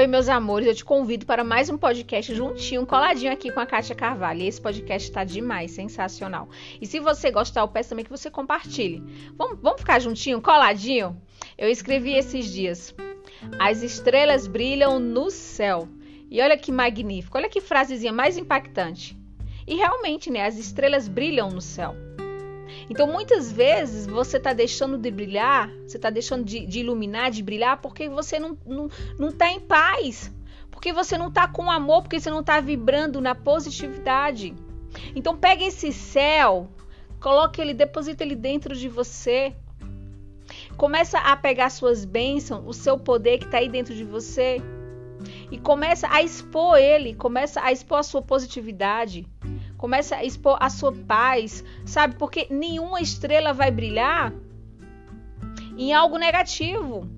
Oi, meus amores, eu te convido para mais um podcast juntinho, coladinho aqui com a Kátia Carvalho. E esse podcast está demais, sensacional. E se você gostar, eu peço também que você compartilhe. Vamos, vamos ficar juntinho, coladinho? Eu escrevi esses dias. As estrelas brilham no céu. E olha que magnífico, olha que frasezinha mais impactante. E realmente, né, as estrelas brilham no céu. Então, muitas vezes você está deixando de brilhar, você está deixando de, de, iluminar, de brilhar, porque você não está não, não tá em paz, porque você não está com amor, porque você não está vibrando na positividade. Então, pega esse céu, coloque ele, deposita ele dentro de você. Começa a pegar suas bênçãos, o seu poder que está aí dentro de você. E começa a expor ele, começa a expor a sua positividade. Começa a expor a sua paz, sabe? Porque nenhuma estrela vai brilhar em algo negativo.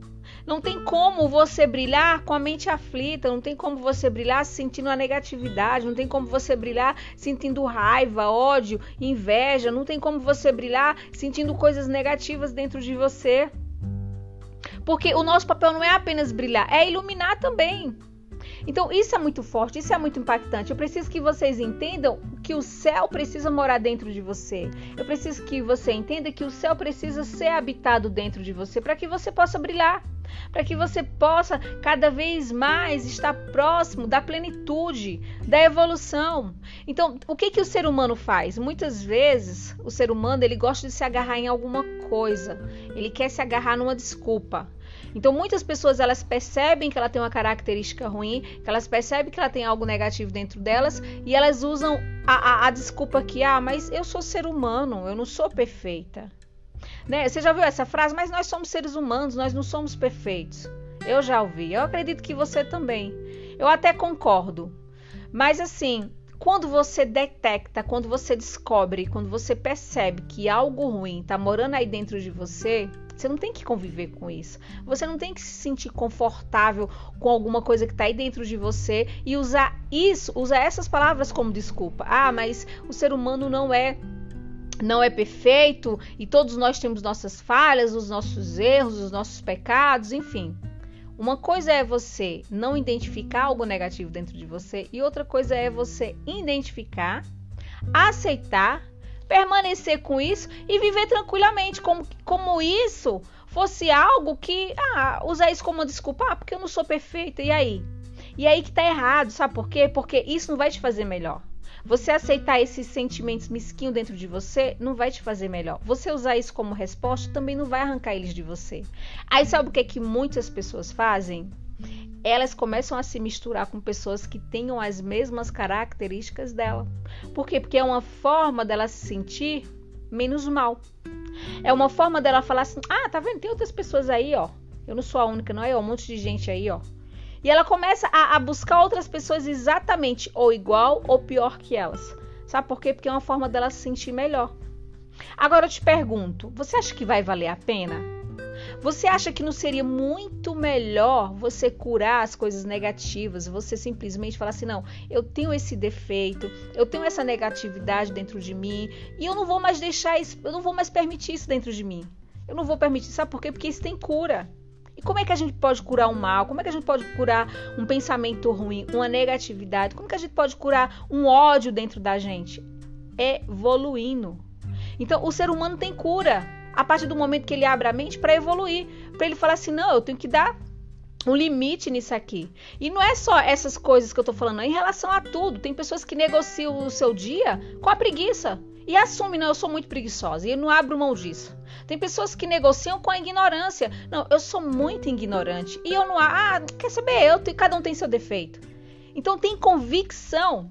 Não tem como você brilhar com a mente aflita, não tem como você brilhar sentindo a negatividade, não tem como você brilhar sentindo raiva, ódio, inveja, não tem como você brilhar sentindo coisas negativas dentro de você. Porque o nosso papel não é apenas brilhar, é iluminar também. Então, isso é muito forte, isso é muito impactante. Eu preciso que vocês entendam que o céu precisa morar dentro de você. Eu preciso que você entenda que o céu precisa ser habitado dentro de você para que você possa brilhar, para que você possa cada vez mais estar próximo da plenitude, da evolução. Então, o que que o ser humano faz? Muitas vezes, o ser humano, ele gosta de se agarrar em alguma coisa. Ele quer se agarrar numa desculpa. Então, muitas pessoas elas percebem que ela tem uma característica ruim, que elas percebem que ela tem algo negativo dentro delas e elas usam a, a, a desculpa que, ah, mas eu sou ser humano, eu não sou perfeita. Né? Você já viu essa frase? Mas nós somos seres humanos, nós não somos perfeitos. Eu já ouvi, eu acredito que você também. Eu até concordo. Mas assim, quando você detecta, quando você descobre, quando você percebe que algo ruim está morando aí dentro de você, você não tem que conviver com isso. Você não tem que se sentir confortável com alguma coisa que está aí dentro de você e usar isso, usar essas palavras como desculpa. Ah, mas o ser humano não é não é perfeito e todos nós temos nossas falhas, os nossos erros, os nossos pecados, enfim. Uma coisa é você não identificar algo negativo dentro de você e outra coisa é você identificar, aceitar permanecer com isso e viver tranquilamente, como, como isso fosse algo que, ah, usar isso como desculpa, ah, porque eu não sou perfeita, e aí? E aí que tá errado, sabe por quê? Porque isso não vai te fazer melhor. Você aceitar esses sentimentos mesquinhos dentro de você não vai te fazer melhor. Você usar isso como resposta também não vai arrancar eles de você. Aí sabe o que é que muitas pessoas fazem? Elas começam a se misturar com pessoas que tenham as mesmas características dela. Por quê? Porque é uma forma dela se sentir menos mal. É uma forma dela falar assim: ah, tá vendo? Tem outras pessoas aí, ó. Eu não sou a única, não é? Um monte de gente aí, ó. E ela começa a, a buscar outras pessoas exatamente ou igual ou pior que elas. Sabe por quê? Porque é uma forma dela se sentir melhor. Agora eu te pergunto: você acha que vai valer a pena? Você acha que não seria muito melhor você curar as coisas negativas? Você simplesmente falar assim: não, eu tenho esse defeito, eu tenho essa negatividade dentro de mim e eu não vou mais deixar isso, eu não vou mais permitir isso dentro de mim. Eu não vou permitir, sabe por quê? Porque isso tem cura. E como é que a gente pode curar um mal? Como é que a gente pode curar um pensamento ruim, uma negatividade? Como é que a gente pode curar um ódio dentro da gente? Evoluindo. Então, o ser humano tem cura a partir do momento que ele abre a mente para evoluir, para ele falar assim: não, eu tenho que dar um limite nisso aqui. E não é só essas coisas que eu tô falando, é em relação a tudo. Tem pessoas que negociam o seu dia com a preguiça e assumem, não, eu sou muito preguiçosa e eu não abro mão disso. Tem pessoas que negociam com a ignorância. Não, eu sou muito ignorante e eu não. Ah, quer saber? Eu, cada um tem seu defeito. Então tem convicção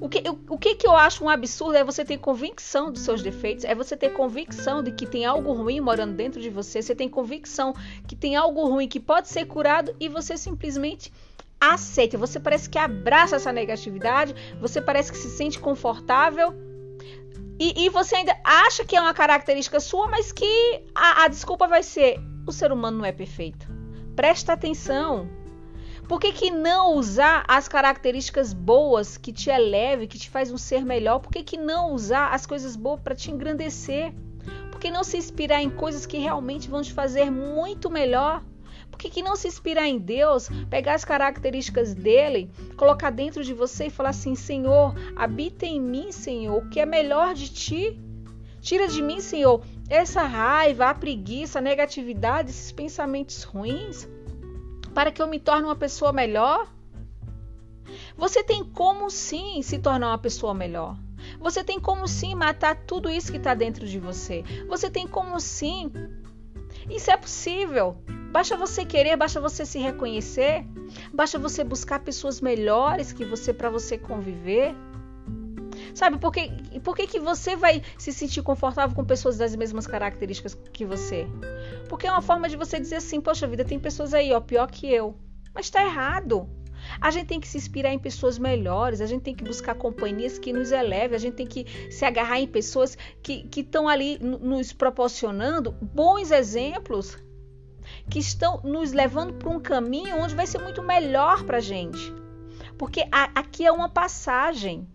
o que, o, o que, que eu acho um absurdo é você ter convicção dos seus defeitos, é você ter convicção de que tem algo ruim morando dentro de você, você tem convicção que tem algo ruim que pode ser curado e você simplesmente aceita. Você parece que abraça essa negatividade, você parece que se sente confortável e, e você ainda acha que é uma característica sua, mas que a, a desculpa vai ser: o ser humano não é perfeito. Presta atenção. Por que, que não usar as características boas que te eleve, que te faz um ser melhor? Por que, que não usar as coisas boas para te engrandecer? Por que não se inspirar em coisas que realmente vão te fazer muito melhor? Por que, que não se inspirar em Deus, pegar as características dele, colocar dentro de você e falar assim: Senhor, habita em mim, Senhor, o que é melhor de ti? Tira de mim, Senhor, essa raiva, a preguiça, a negatividade, esses pensamentos ruins, para que eu me torne uma pessoa melhor. Você tem como sim se tornar uma pessoa melhor. Você tem como sim matar tudo isso que está dentro de você. Você tem como sim. Isso é possível. Basta você querer, basta você se reconhecer, basta você buscar pessoas melhores que você para você conviver. Sabe por que, por que, você vai se sentir confortável com pessoas das mesmas características que você? Porque é uma forma de você dizer assim, poxa vida, tem pessoas aí, ó, pior que eu. Mas está errado. A gente tem que se inspirar em pessoas melhores, a gente tem que buscar companhias que nos elevem, a gente tem que se agarrar em pessoas que estão ali nos proporcionando bons exemplos, que estão nos levando para um caminho onde vai ser muito melhor para a gente. Porque a, aqui é uma passagem,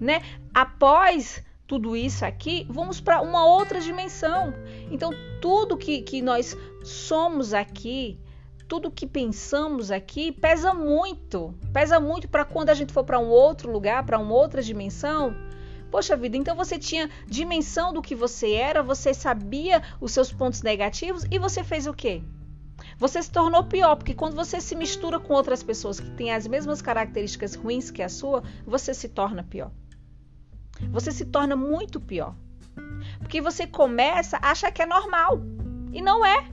né? Após tudo isso aqui, vamos para uma outra dimensão. Então, tudo que, que nós somos aqui, tudo que pensamos aqui pesa muito. Pesa muito para quando a gente for para um outro lugar, para uma outra dimensão. Poxa vida, então você tinha dimensão do que você era, você sabia os seus pontos negativos e você fez o quê? Você se tornou pior, porque quando você se mistura com outras pessoas que têm as mesmas características ruins que a sua, você se torna pior. Você se torna muito pior. Porque você começa a achar que é normal. E não é.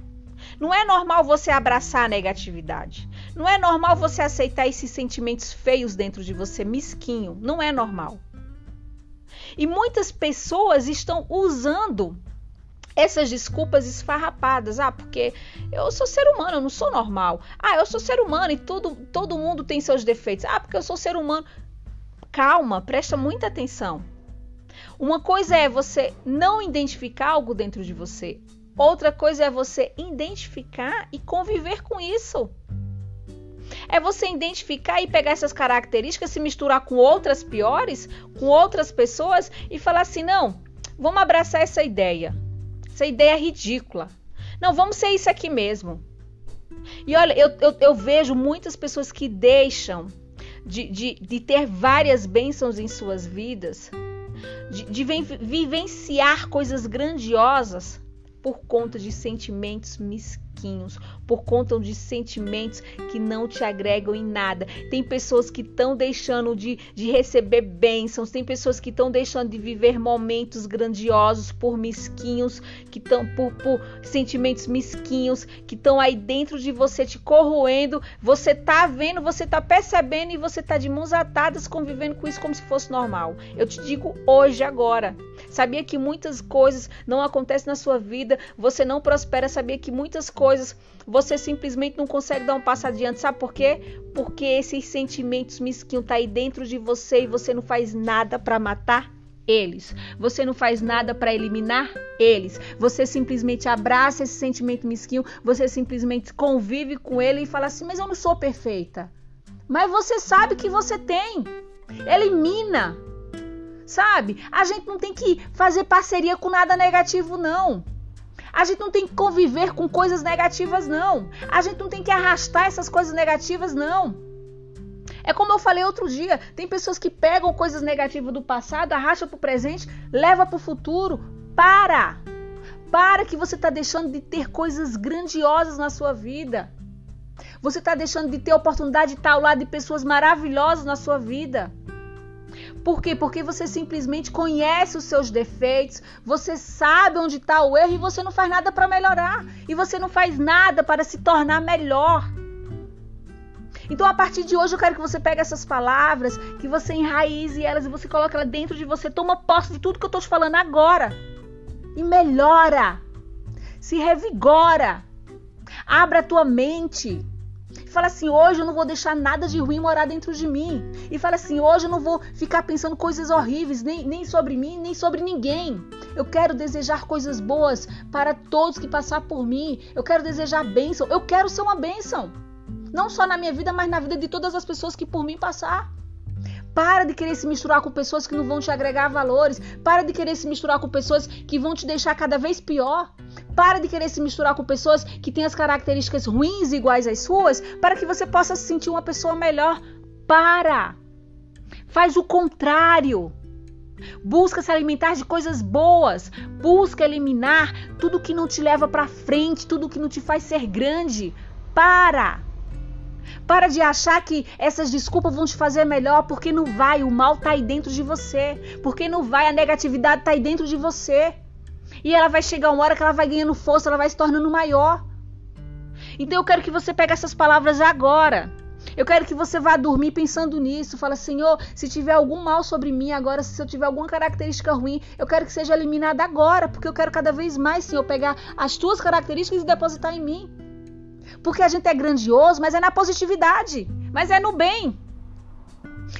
Não é normal você abraçar a negatividade. Não é normal você aceitar esses sentimentos feios dentro de você, mesquinho. Não é normal. E muitas pessoas estão usando essas desculpas esfarrapadas. Ah, porque eu sou ser humano, eu não sou normal. Ah, eu sou ser humano e todo, todo mundo tem seus defeitos. Ah, porque eu sou ser humano. Calma, presta muita atenção. Uma coisa é você não identificar algo dentro de você. Outra coisa é você identificar e conviver com isso. É você identificar e pegar essas características, se misturar com outras piores, com outras pessoas e falar assim: não, vamos abraçar essa ideia. Essa ideia é ridícula. Não, vamos ser isso aqui mesmo. E olha, eu, eu, eu vejo muitas pessoas que deixam de, de, de ter várias bênçãos em suas vidas, de, de vivenciar coisas grandiosas por conta de sentimentos mesquinhos, por conta de sentimentos que não te agregam em nada. Tem pessoas que estão deixando de, de receber bênçãos, tem pessoas que estão deixando de viver momentos grandiosos por mesquinhos, que estão por, por sentimentos mesquinhos, que estão aí dentro de você te corroendo. Você tá vendo, você tá percebendo e você tá de mãos atadas convivendo com isso como se fosse normal. Eu te digo hoje, agora. Sabia que muitas coisas não acontecem na sua vida, você não prospera, sabia que muitas coisas você simplesmente não consegue dar um passo adiante. Sabe por quê? Porque esses sentimentos mesquinhos tá aí dentro de você e você não faz nada para matar eles. Você não faz nada para eliminar eles. Você simplesmente abraça esse sentimento mesquinho, você simplesmente convive com ele e fala assim: "Mas eu não sou perfeita". Mas você sabe que você tem. Elimina. Sabe? A gente não tem que fazer parceria com nada negativo não. A gente não tem que conviver com coisas negativas, não. A gente não tem que arrastar essas coisas negativas, não. É como eu falei outro dia, tem pessoas que pegam coisas negativas do passado, arrastam para o presente, leva para o futuro. Para! Para que você está deixando de ter coisas grandiosas na sua vida. Você está deixando de ter a oportunidade de estar ao lado de pessoas maravilhosas na sua vida. Por quê? Porque você simplesmente conhece os seus defeitos, você sabe onde está o erro e você não faz nada para melhorar. E você não faz nada para se tornar melhor. Então, a partir de hoje, eu quero que você pegue essas palavras, que você enraize elas e você coloque elas dentro de você. Toma posse de tudo que eu estou te falando agora. E melhora. Se revigora. Abra a tua mente. Fala assim: hoje eu não vou deixar nada de ruim morar dentro de mim. E fala assim: hoje eu não vou ficar pensando coisas horríveis, nem, nem sobre mim, nem sobre ninguém. Eu quero desejar coisas boas para todos que passar por mim. Eu quero desejar bênção. Eu quero ser uma bênção. Não só na minha vida, mas na vida de todas as pessoas que por mim passar. Para de querer se misturar com pessoas que não vão te agregar valores. Para de querer se misturar com pessoas que vão te deixar cada vez pior. Para de querer se misturar com pessoas que têm as características ruins iguais às suas, para que você possa se sentir uma pessoa melhor. Para! Faz o contrário. Busca se alimentar de coisas boas. Busca eliminar tudo que não te leva para frente, tudo que não te faz ser grande. Para! Para de achar que essas desculpas vão te fazer melhor, porque não vai, o mal tá aí dentro de você. Porque não vai, a negatividade tá aí dentro de você. E ela vai chegar uma hora que ela vai ganhando força, ela vai se tornando maior. Então eu quero que você pegue essas palavras agora. Eu quero que você vá dormir pensando nisso. Fala, Senhor, se tiver algum mal sobre mim agora, se eu tiver alguma característica ruim, eu quero que seja eliminada agora, porque eu quero cada vez mais, Senhor, pegar as tuas características e depositar em mim. Porque a gente é grandioso, mas é na positividade, mas é no bem.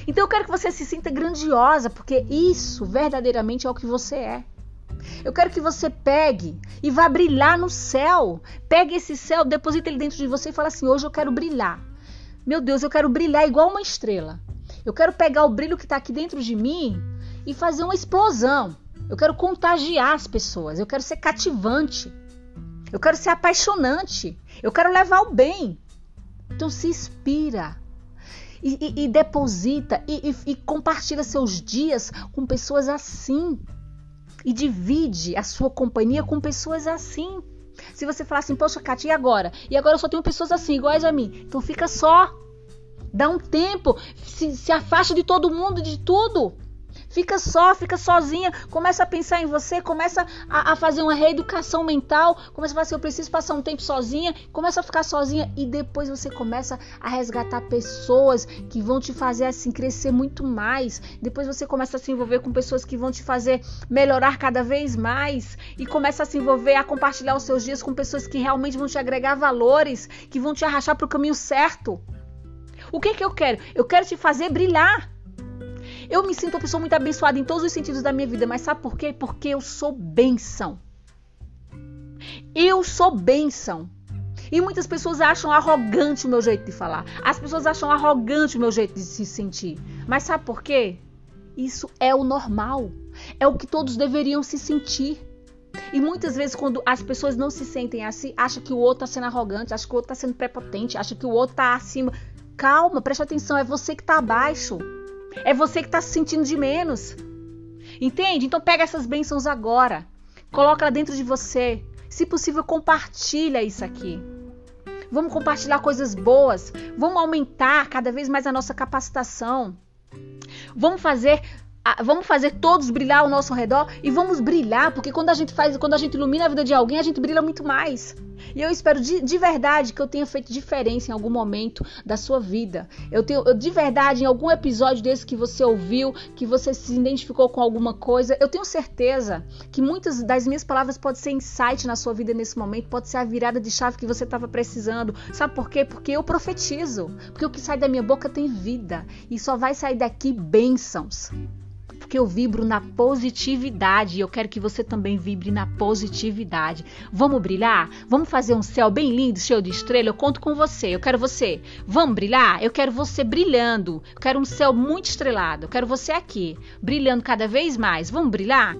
Então eu quero que você se sinta grandiosa, porque isso verdadeiramente é o que você é. Eu quero que você pegue e vá brilhar no céu. Pegue esse céu, deposita ele dentro de você e fala assim: hoje eu quero brilhar. Meu Deus, eu quero brilhar igual uma estrela. Eu quero pegar o brilho que está aqui dentro de mim e fazer uma explosão. Eu quero contagiar as pessoas. Eu quero ser cativante. Eu quero ser apaixonante. Eu quero levar o bem. Então se inspira. E, e, e deposita e, e compartilha seus dias com pessoas assim. E divide a sua companhia com pessoas assim. Se você falar assim, poxa, Kátia, e agora? E agora eu só tenho pessoas assim, iguais a mim. Então fica só. Dá um tempo. Se, se afasta de todo mundo, de tudo. Fica só, fica sozinha, começa a pensar em você, começa a, a, fazer uma reeducação mental, começa a falar assim, eu preciso passar um tempo sozinha, começa a ficar sozinha e depois você começa a resgatar pessoas que vão te fazer assim crescer muito mais. Depois você começa a se envolver com pessoas que vão te fazer melhorar cada vez mais e começa a se envolver, a compartilhar os seus dias com pessoas que realmente vão te agregar valores, que vão te arrastar para o caminho certo. O que que eu quero? Eu quero te fazer brilhar. Eu me sinto uma pessoa muito abençoada em todos os sentidos da minha vida, mas sabe por quê? Porque eu sou bênção. Eu sou bênção. E muitas pessoas acham arrogante o meu jeito de falar. As pessoas acham arrogante o meu jeito de se sentir. Mas sabe por quê? Isso é o normal. É o que todos deveriam se sentir. E muitas vezes, quando as pessoas não se sentem assim, acham que o outro está sendo arrogante, acham que o outro está sendo prepotente, acham que o outro está acima. Calma, preste atenção, é você que está abaixo. É você que está se sentindo de menos. Entende? Então pega essas bênçãos agora. Coloca dentro de você. Se possível, compartilha isso aqui. Vamos compartilhar coisas boas. Vamos aumentar cada vez mais a nossa capacitação. Vamos fazer vamos fazer todos brilhar ao nosso redor e vamos brilhar, porque quando a gente faz, quando a gente ilumina a vida de alguém, a gente brilha muito mais. E eu espero de, de verdade que eu tenha feito diferença em algum momento da sua vida. Eu tenho eu, de verdade em algum episódio desse que você ouviu, que você se identificou com alguma coisa, eu tenho certeza que muitas das minhas palavras podem ser insight na sua vida nesse momento, pode ser a virada de chave que você estava precisando. Sabe por quê? Porque eu profetizo. Porque o que sai da minha boca tem vida e só vai sair daqui bênçãos porque eu vibro na positividade e eu quero que você também vibre na positividade. Vamos brilhar? Vamos fazer um céu bem lindo, cheio de estrela? Eu conto com você. Eu quero você. Vamos brilhar? Eu quero você brilhando. Eu quero um céu muito estrelado. Eu quero você aqui, brilhando cada vez mais. Vamos brilhar?